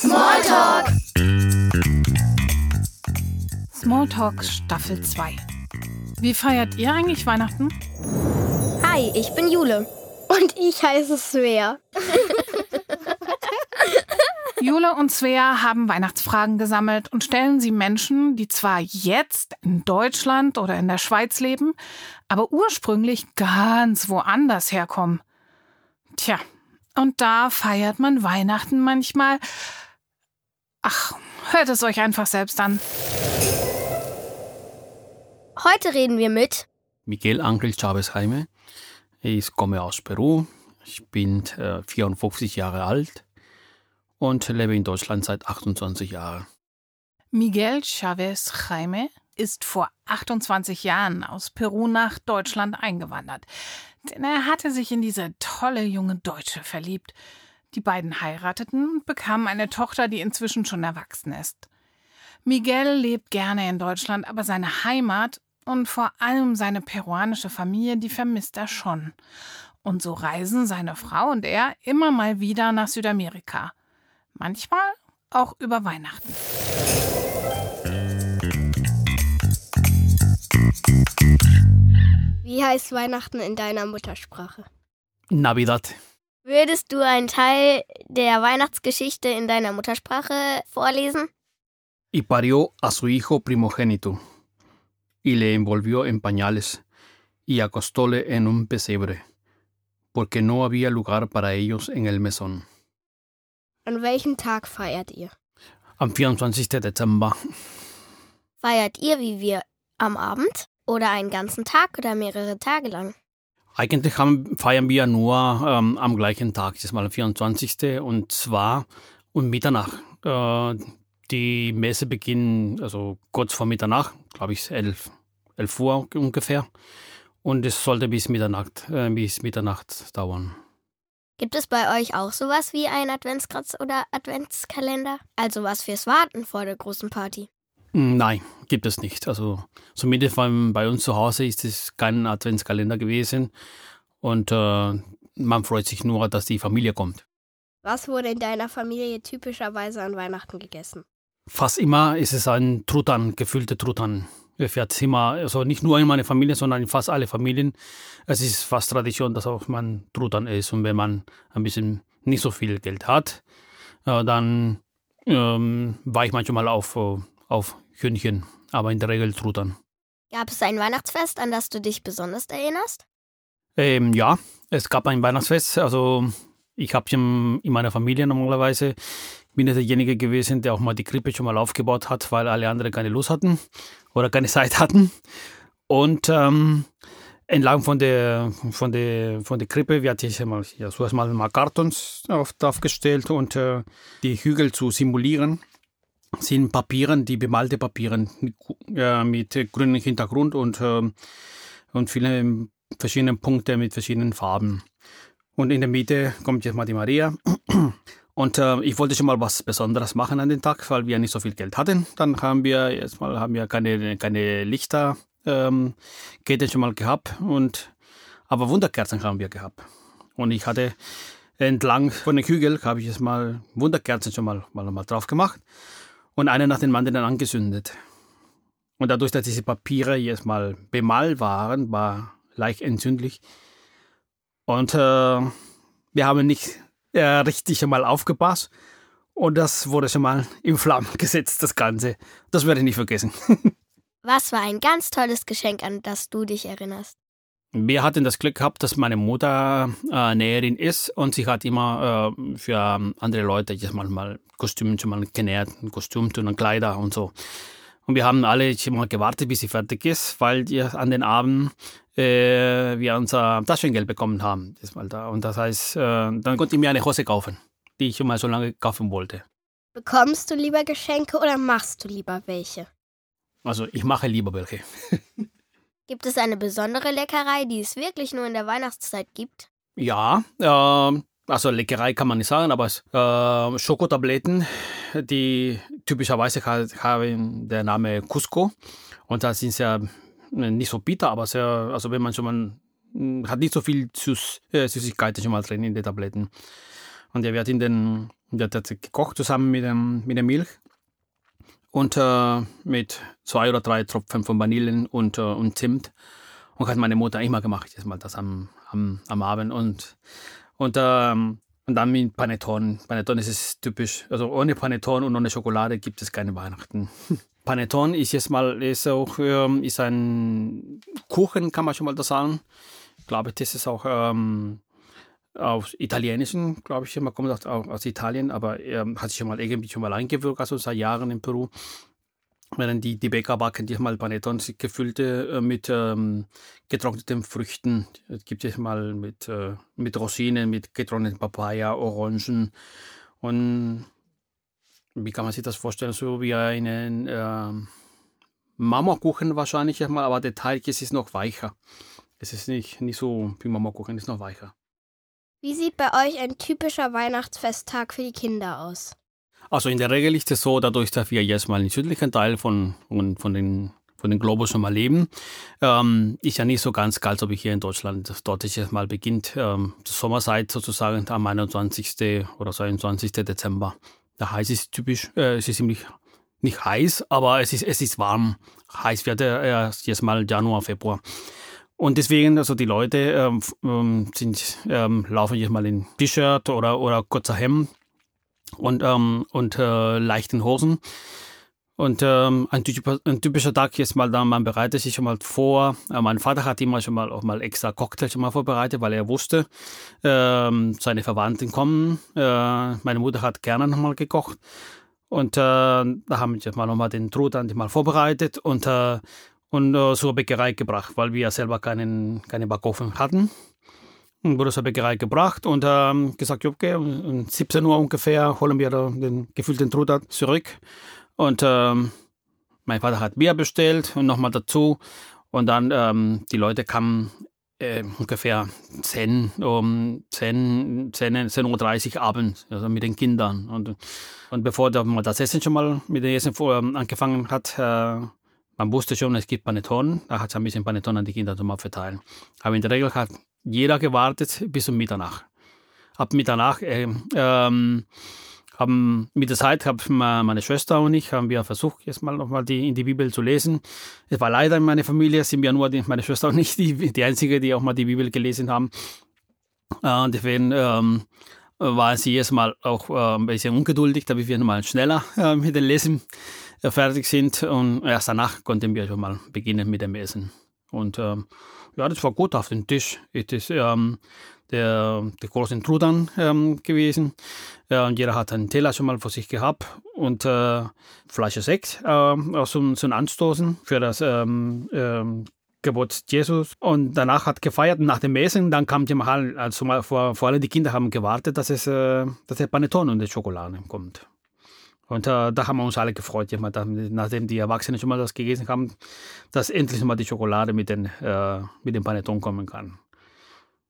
Smalltalk. Smalltalk Staffel 2. Wie feiert ihr eigentlich Weihnachten? Hi, ich bin Jule. Und ich heiße Svea. Jule und Svea haben Weihnachtsfragen gesammelt und stellen sie Menschen, die zwar jetzt in Deutschland oder in der Schweiz leben, aber ursprünglich ganz woanders herkommen. Tja, und da feiert man Weihnachten manchmal. Ach, hört es euch einfach selbst an. Heute reden wir mit Miguel Angel Chavez Jaime. Ich komme aus Peru. Ich bin äh, 54 Jahre alt und lebe in Deutschland seit 28 Jahren. Miguel Chavez Jaime ist vor 28 Jahren aus Peru nach Deutschland eingewandert. Denn er hatte sich in diese tolle junge Deutsche verliebt. Die beiden heirateten und bekamen eine Tochter, die inzwischen schon erwachsen ist. Miguel lebt gerne in Deutschland, aber seine Heimat und vor allem seine peruanische Familie, die vermisst er schon. Und so reisen seine Frau und er immer mal wieder nach Südamerika. Manchmal auch über Weihnachten. Wie heißt Weihnachten in deiner Muttersprache? Navidad. Würdest du einen Teil der Weihnachtsgeschichte in deiner Muttersprache vorlesen? Y parió a su hijo primogénito, y le envolvió en pañales, y acostóle en un pesebre, porque no había lugar para ellos en el mesón. An welchem Tag feiert ihr? Am 24. Dezember. Feiert ihr wie wir am Abend oder einen ganzen Tag oder mehrere Tage lang? Eigentlich haben, feiern wir nur ähm, am gleichen Tag, das ist mal am 24. und zwar um Mitternacht. Äh, die Messe beginnt also kurz vor Mitternacht, glaube ich 11, 11 Uhr ungefähr. Und es sollte bis Mitternacht, äh, bis Mitternacht dauern. Gibt es bei euch auch sowas wie ein Adventskranz oder Adventskalender? Also was fürs Warten vor der großen Party? Nein, gibt es nicht. Also zumindest bei uns zu Hause ist es kein Adventskalender gewesen. Und äh, man freut sich nur, dass die Familie kommt. Was wurde in deiner Familie typischerweise an Weihnachten gegessen? Fast immer ist es ein Truthahn, gefüllte Truthahn. Wir fährt immer, also nicht nur in meiner Familie, sondern in fast alle Familien. Es ist fast Tradition, dass auch man Truthahn isst. Und wenn man ein bisschen nicht so viel Geld hat, äh, dann ähm, war ich manchmal auf, äh, auf Hühnchen, aber in der Regel Truthahn. Gab es ein Weihnachtsfest, an das du dich besonders erinnerst? Ähm, ja, es gab ein Weihnachtsfest. Also ich habe in meiner Familie normalerweise bin ich derjenige gewesen, der auch mal die Krippe schon mal aufgebaut hat, weil alle anderen keine Lust hatten oder keine Zeit hatten. Und ähm, entlang von der, von der, von der Krippe wird ich mal, ja, zuerst mal, mal Kartons auf, aufgestellt und äh, die Hügel zu simulieren sind Papieren, die bemalte Papieren äh, mit grünem Hintergrund und, äh, und viele verschiedene Punkte mit verschiedenen Farben. Und in der Mitte kommt jetzt mal die Maria. Und äh, ich wollte schon mal was Besonderes machen an den Tag, weil wir nicht so viel Geld hatten. Dann haben wir jetzt mal haben wir keine, keine Lichter ähm, schon mal gehabt und aber Wunderkerzen haben wir gehabt. Und ich hatte entlang von den Hügel habe ich jetzt mal Wunderkerzen schon mal, mal, mal drauf gemacht und eine nach dem anderen angezündet. Und dadurch, dass diese Papiere jetzt mal bemalt waren, war leicht entzündlich. Und äh, wir haben nicht äh, richtig einmal aufgepasst. Und das wurde schon mal in Flammen gesetzt, das Ganze. Das werde ich nicht vergessen. Was war ein ganz tolles Geschenk, an das du dich erinnerst? Wir hatten das Glück gehabt, dass meine Mutter äh, Näherin ist und sie hat immer äh, für andere Leute jetzt mal Kostüme mal genäht, ein Kostüm und Kleider und so. Und wir haben alle mal gewartet, bis sie fertig ist, weil wir an den Abend äh, wir unser Taschengeld bekommen haben. Das mal da. Und das heißt, äh, dann konnte ich mir eine Hose kaufen, die ich mal so lange kaufen wollte. Bekommst du lieber Geschenke oder machst du lieber welche? Also ich mache lieber welche. Gibt es eine besondere Leckerei, die es wirklich nur in der Weihnachtszeit gibt? Ja, äh, also Leckerei kann man nicht sagen, aber äh, Schokotabletten, die typischerweise haben der Name Cusco und da sind ja nicht so bitter, aber sehr, also wenn man schon mal hm, hat nicht so viel Süß, äh, Süßigkeiten schon mal drin in den Tabletten. Und der wird in den, der hat gekocht zusammen mit, dem, mit der Milch und äh, mit zwei oder drei Tropfen von Vanillen und, äh, und Zimt. Und hat meine Mutter immer gemacht, jetzt mal das am, am, am Abend. Und, und, ähm, und dann mit Panettone. Panettone ist es typisch. Also ohne Panettone und ohne Schokolade gibt es keine Weihnachten. Panettone ist jetzt mal ist auch ähm, ist ein Kuchen, kann man schon mal das sagen. Ich glaube, das ist auch ähm, aus Italienischen, glaube ich, man kommt auch aus Italien, aber er hat sich schon mal irgendwie schon mal eingewirkt, also seit Jahren in Peru. Während die, die Bäcker backen diesmal Panettons gefüllte äh, mit ähm, getrockneten Früchten. Es gibt es mal mit, äh, mit Rosinen, mit getrockneten Papaya, Orangen und wie kann man sich das vorstellen? So wie einen äh, Marmorkuchen wahrscheinlich aber der Teig ist noch weicher. Es ist nicht, nicht so wie Marmorkuchen, es ist noch weicher. Wie sieht bei euch ein typischer Weihnachtsfesttag für die Kinder aus? Also in der Regel ist es so, dadurch, dass wir jetzt mal im südlichen Teil von, von, von den von den Globus schon mal leben. Ähm, ist ja nicht so ganz kalt, so wie hier in Deutschland. Dort ist jetzt mal beginnt ähm, die Sommerzeit sozusagen am 21. oder 22. Dezember. Da heiß ist typisch, äh, es ist ziemlich nicht heiß, aber es ist, es ist warm. Heiß wird er erst jetzt mal Januar, Februar. Und deswegen, also die Leute ähm, ähm, sind, ähm, laufen jetzt mal in T-Shirt oder, oder kurzer Hemd und, ähm, und äh, leichten Hosen. Und ähm, ein, typischer, ein typischer Tag jetzt mal, dann man bereitet sich schon mal vor. Äh, mein Vater hat immer schon mal auch mal extra Cocktail schon mal vorbereitet, weil er wusste, äh, seine Verwandten kommen. Äh, meine Mutter hat gerne nochmal gekocht. Und äh, da haben wir jetzt mal nochmal den Truthahn mal vorbereitet und, äh, und äh, zur Bäckerei gebracht, weil wir selber keinen, keine Backofen hatten. Und wurde zur Bäckerei gebracht und ähm, gesagt, okay, um 17 Uhr ungefähr holen wir den gefüllten Truthahn zurück. Und ähm, mein Vater hat Bier bestellt und nochmal dazu. Und dann ähm, die Leute kamen äh, ungefähr 10, um 10, 10, 10 Uhr abends, also mit den Kindern. Und, und bevor man das Essen schon mal mit dem Essen vor, ähm, angefangen hat, äh, man wusste schon, es gibt Panettone, da hat es ein bisschen Panettone an die Kinder zum verteilen. Aber in der Regel hat jeder gewartet bis um Mitternacht. Ab Mitternacht äh, ähm, haben mit der Zeit haben meine Schwester und ich haben wir versucht jetzt mal nochmal die in die Bibel zu lesen. Es war leider in meiner Familie sind wir nur die, meine Schwester und ich die, die einzige, die auch mal die Bibel gelesen haben. Äh, deswegen ähm, war sie jetzt mal auch äh, ein bisschen ungeduldig, damit wir nochmal schneller äh, mit dem Lesen fertig sind und erst danach konnten wir schon mal beginnen mit dem Essen. Und ähm, ja, das war gut auf dem Tisch. Es ist ähm, der, der großen Trudan ähm, gewesen. Und jeder hat einen Teller schon mal vor sich gehabt und äh, Flasche Sekt äh, zum, zum Anstoßen für das ähm, ähm, Gebot Jesus. Und danach hat gefeiert nach dem Essen, dann kam die Mahal, also vor, vor allem die Kinder haben gewartet, dass es äh, dass der Panettone und die Schokolade kommt. Und äh, da haben wir uns alle gefreut, nachdem die Erwachsenen schon mal das gegessen haben, dass endlich mal die Schokolade mit, den, äh, mit dem Panettone kommen kann.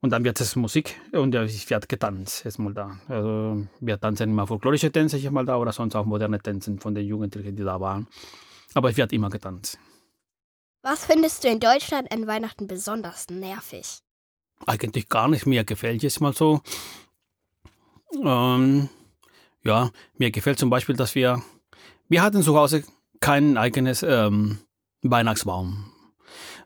Und dann wird es Musik und ich werde getanzt jetzt mal da. Also wir tanzen immer folklorische Tänze ich mal da oder sonst auch moderne Tänze von den Jugendlichen, die da waren. Aber es wird immer getanzt. Was findest du in Deutschland an Weihnachten besonders nervig? Eigentlich gar nicht. Mir gefällt es mal so. Ähm, ja, mir gefällt zum Beispiel, dass wir, wir hatten zu Hause kein eigenes ähm, Weihnachtsbaum.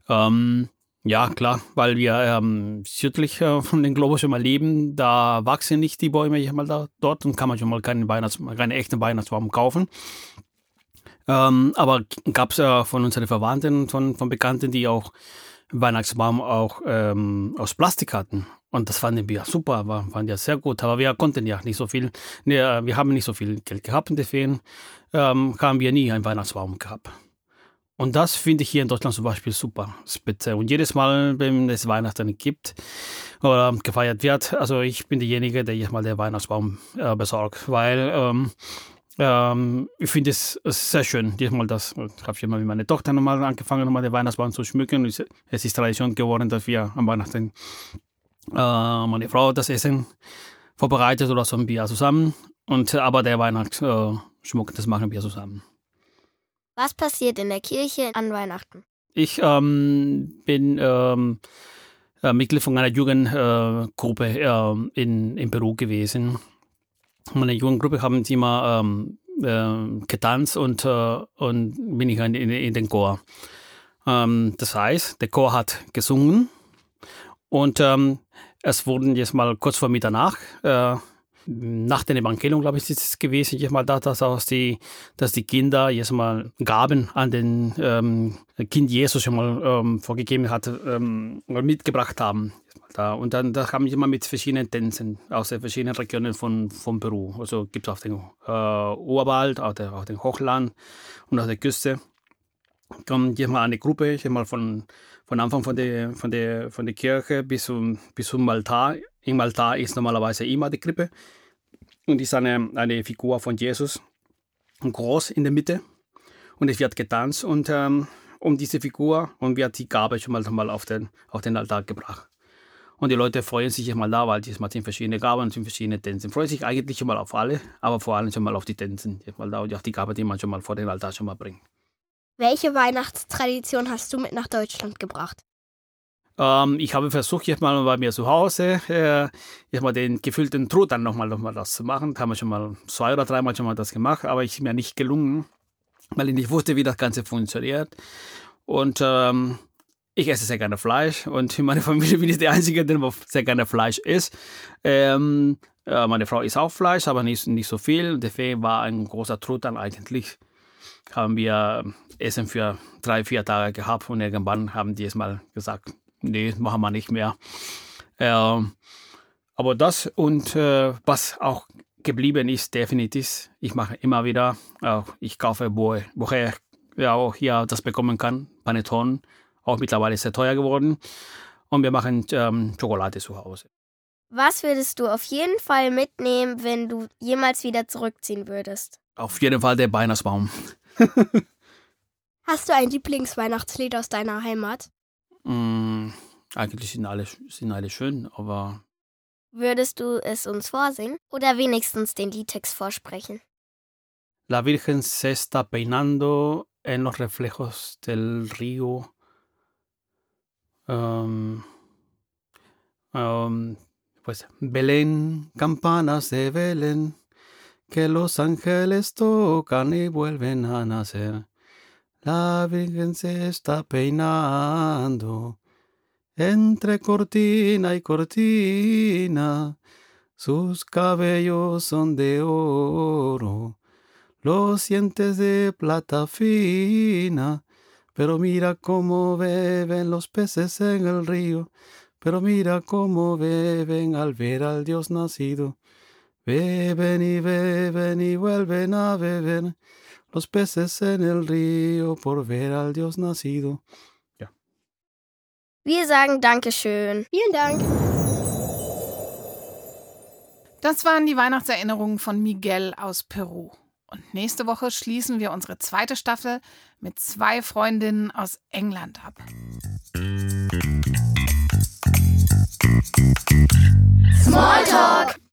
Ähm, ja, klar, weil wir ähm, südlich äh, von den Globus mal leben, da wachsen nicht die Bäume hier mal da, dort und kann man schon mal keinen, Weihnachts-, keinen echten Weihnachtsbaum kaufen. Ähm, aber gab es äh, von unseren Verwandten, von, von Bekannten, die auch Weihnachtsbaum auch ähm, aus Plastik hatten. Und das fanden wir super, war, fanden ja sehr gut. Aber wir konnten ja nicht so viel, ne, wir haben nicht so viel Geld gehabt und deswegen ähm, haben wir nie einen Weihnachtsbaum gehabt. Und das finde ich hier in Deutschland zum Beispiel super, spitze. Und jedes Mal, wenn es Weihnachten gibt oder gefeiert wird, also ich bin derjenige, der jetzt mal den Weihnachtsbaum äh, besorgt, weil ähm, ähm, ich finde es sehr schön. Diesmal das, ich habe schon mal mit meiner Tochter nochmal angefangen, nochmal den Weihnachtsbaum zu schmücken. Es ist Tradition geworden, dass wir am Weihnachten äh, meine Frau das Essen vorbereitet oder so ein Bier zusammen. Und aber der Weihnachtsschmuck, äh, das machen wir zusammen. Was passiert in der Kirche an Weihnachten? Ich ähm, bin ähm, äh, Mitglied von einer Jugendgruppe äh, in, in Peru gewesen. Meine Jugendgruppe haben sie immer ähm, äh, getanzt und, äh, und bin ich in, in, in den Chor. Ähm, das heißt, der Chor hat gesungen und ähm, es wurden jetzt mal kurz vor Mitternacht, äh, nach dem Evangelium, glaube ich, ist es gewesen, jetzt mal da, dass, auch die, dass die Kinder jetzt mal Gaben an den ähm, Kind Jesus schon mal ähm, vorgegeben hat, ähm, mitgebracht haben. Da. Und dann da haben wir immer mit verschiedenen Tänzen aus den verschiedenen Regionen von, von Peru. Also gibt es auf dem äh, der, auf dem Hochland und auf der Küste. Kommt jetzt mal eine Gruppe, jetzt mal von, von Anfang von der, von der, von der Kirche bis zum, bis zum Altar. Im Altar ist normalerweise immer die Krippe. Und ist eine, eine Figur von Jesus, groß in der Mitte. Und es wird getanzt und ähm, um diese Figur und wird die Gabe schon mal, schon mal auf, den, auf den Altar gebracht. Und die Leute freuen sich mal da, weil diesmal sind verschiedene Gaben, sind verschiedene Tänze. Freuen sich eigentlich schon mal auf alle, aber vor allem schon mal auf die Tänze. Mal da und auch die Gabe, die man schon mal vor den Altar schon mal bringt. Welche Weihnachtstradition hast du mit nach Deutschland gebracht? Ähm, ich habe versucht, jetzt mal bei mir zu Hause, äh, jetzt mal den gefüllten Trud dann nochmal noch mal das zu machen. Da haben wir schon mal zwei oder dreimal schon mal das gemacht, aber es ist mir nicht gelungen, weil ich nicht wusste, wie das Ganze funktioniert. Und ähm, ich esse sehr gerne Fleisch und in meiner Familie bin ich der Einzige, der sehr gerne Fleisch isst. Ähm, äh, meine Frau isst auch Fleisch, aber nicht, nicht so viel. Deswegen war ein großer Truthahn eigentlich. Haben wir Essen für drei, vier Tage gehabt und irgendwann haben die es mal gesagt, nee, machen wir nicht mehr. Ähm, aber das und äh, was auch geblieben ist, definitiv, ich mache immer wieder, äh, ich kaufe, wo, woher ja auch hier das bekommen kann, Panettone auch mittlerweile sehr teuer geworden. Und wir machen ähm, Schokolade zu Hause. Was würdest du auf jeden Fall mitnehmen, wenn du jemals wieder zurückziehen würdest? Auf jeden Fall der Weihnachtsbaum. Hast du ein Lieblingsweihnachtslied aus deiner Heimat? Mm, eigentlich sind alle, sind alle schön, aber. Würdest du es uns vorsingen oder wenigstens den Liedtext vorsprechen? La Virgen se está peinando en los reflejos del río Um, um, pues Belén, campanas de Belén, que los ángeles tocan y vuelven a nacer. La Virgen se está peinando entre cortina y cortina, sus cabellos son de oro, los dientes de plata fina pero mira cómo beben los peces en el río, pero mira cómo beben al ver al Dios nacido. Beben y beben y vuelven a beber los peces en el río por ver al Dios nacido. Ja. Wir sagen Dankeschön. Vielen Dank. Das waren die Weihnachtserinnerungen von Miguel aus Peru. Und nächste Woche schließen wir unsere zweite Staffel mit zwei Freundinnen aus England ab. Smalltalk!